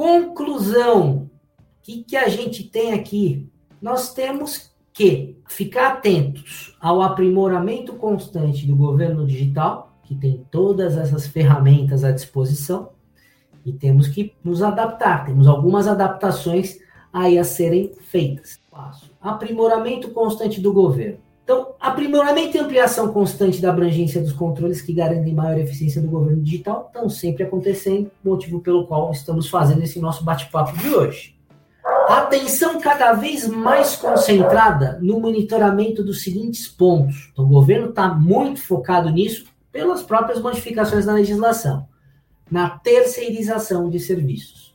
Conclusão: o que, que a gente tem aqui? Nós temos que ficar atentos ao aprimoramento constante do governo digital, que tem todas essas ferramentas à disposição, e temos que nos adaptar. Temos algumas adaptações aí a serem feitas. Aprimoramento constante do governo. Então, aprimoramento e ampliação constante da abrangência dos controles que garantem maior eficiência do governo digital estão sempre acontecendo, motivo pelo qual estamos fazendo esse nosso bate-papo de hoje. Atenção cada vez mais concentrada no monitoramento dos seguintes pontos. Então, o governo está muito focado nisso pelas próprias modificações na legislação. Na terceirização de serviços.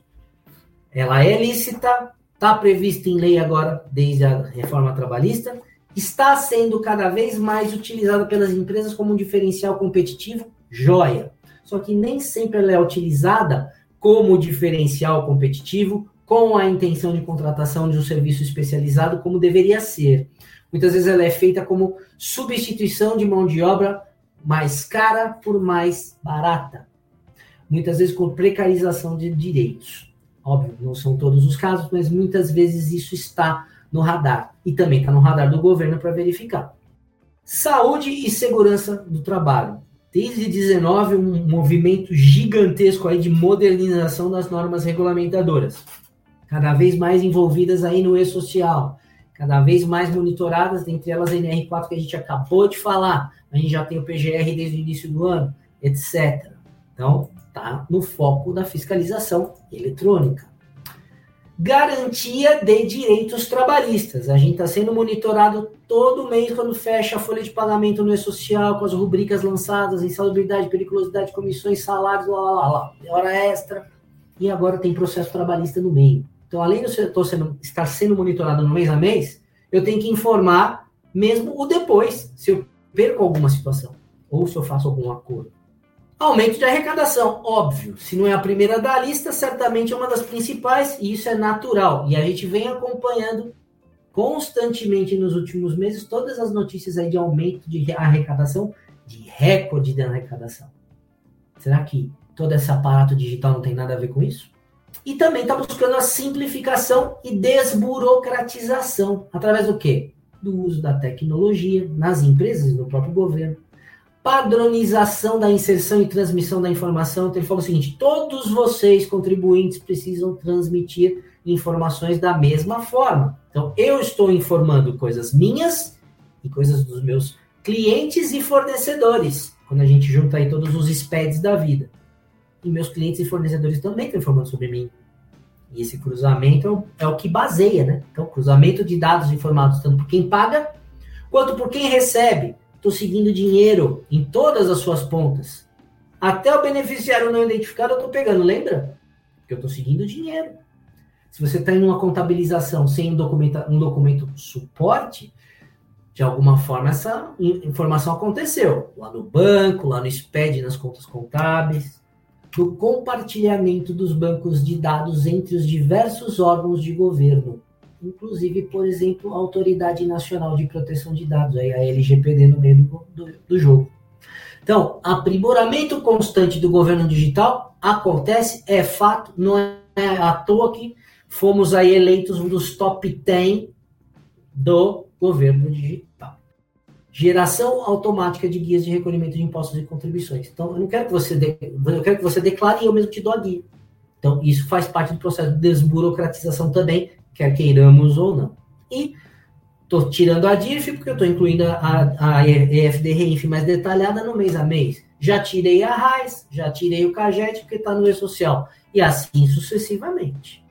Ela é lícita, está prevista em lei agora, desde a reforma trabalhista, está sendo cada vez mais utilizada pelas empresas como um diferencial competitivo, joia. Só que nem sempre ela é utilizada como diferencial competitivo, com a intenção de contratação de um serviço especializado, como deveria ser. Muitas vezes ela é feita como substituição de mão de obra mais cara por mais barata. Muitas vezes com precarização de direitos. Óbvio, não são todos os casos, mas muitas vezes isso está no radar. E também está no radar do governo para verificar. Saúde e segurança do trabalho. Desde 19, um movimento gigantesco aí de modernização das normas regulamentadoras. Cada vez mais envolvidas aí no e-social. Cada vez mais monitoradas, dentre elas a NR4 que a gente acabou de falar. A gente já tem o PGR desde o início do ano, etc. Então, tá no foco da fiscalização eletrônica garantia de direitos trabalhistas. A gente está sendo monitorado todo mês quando fecha a folha de pagamento no E-Social, com as rubricas lançadas, insalubridade, periculosidade, comissões, salários, lá, lá, lá, hora extra. E agora tem processo trabalhista no meio. Então, além de eu estar sendo monitorado no mês a mês, eu tenho que informar mesmo o depois, se eu perco alguma situação, ou se eu faço algum acordo. Aumento de arrecadação, óbvio. Se não é a primeira da lista, certamente é uma das principais, e isso é natural. E a gente vem acompanhando constantemente nos últimos meses todas as notícias aí de aumento de arrecadação, de recorde de arrecadação. Será que todo esse aparato digital não tem nada a ver com isso? E também está buscando a simplificação e desburocratização. Através do quê? Do uso da tecnologia nas empresas no próprio governo padronização da inserção e transmissão da informação. Então, ele falou o seguinte: todos vocês, contribuintes, precisam transmitir informações da mesma forma. Então, eu estou informando coisas minhas e coisas dos meus clientes e fornecedores, quando a gente junta aí todos os SPEDs da vida. E meus clientes e fornecedores também estão informando sobre mim. E esse cruzamento é o, é o que baseia, né? Então, cruzamento de dados informados tanto por quem paga quanto por quem recebe estou seguindo dinheiro em todas as suas pontas. Até o beneficiário não identificado eu estou pegando, lembra? Porque eu estou seguindo dinheiro. Se você está em uma contabilização sem um documento, um documento suporte, de alguma forma essa informação aconteceu. Lá no banco, lá no SPED, nas contas contábeis. Do compartilhamento dos bancos de dados entre os diversos órgãos de governo inclusive, por exemplo, a Autoridade Nacional de Proteção de Dados, aí a LGPD no meio do, do, do jogo. Então, aprimoramento constante do governo digital acontece, é fato, não é à toa que fomos aí eleitos um dos top 10 do governo digital. Geração automática de guias de recolhimento de impostos e contribuições. Então, eu não quero que você, de, eu quero que você declare e eu mesmo te dou a guia. Então, isso faz parte do processo de desburocratização também, quer queiramos ou não. E estou tirando a DIRF porque eu estou incluindo a, a EFD-RIF mais detalhada no mês a mês. Já tirei a RAIS, já tirei o CAGET porque está no E-Social. E assim sucessivamente.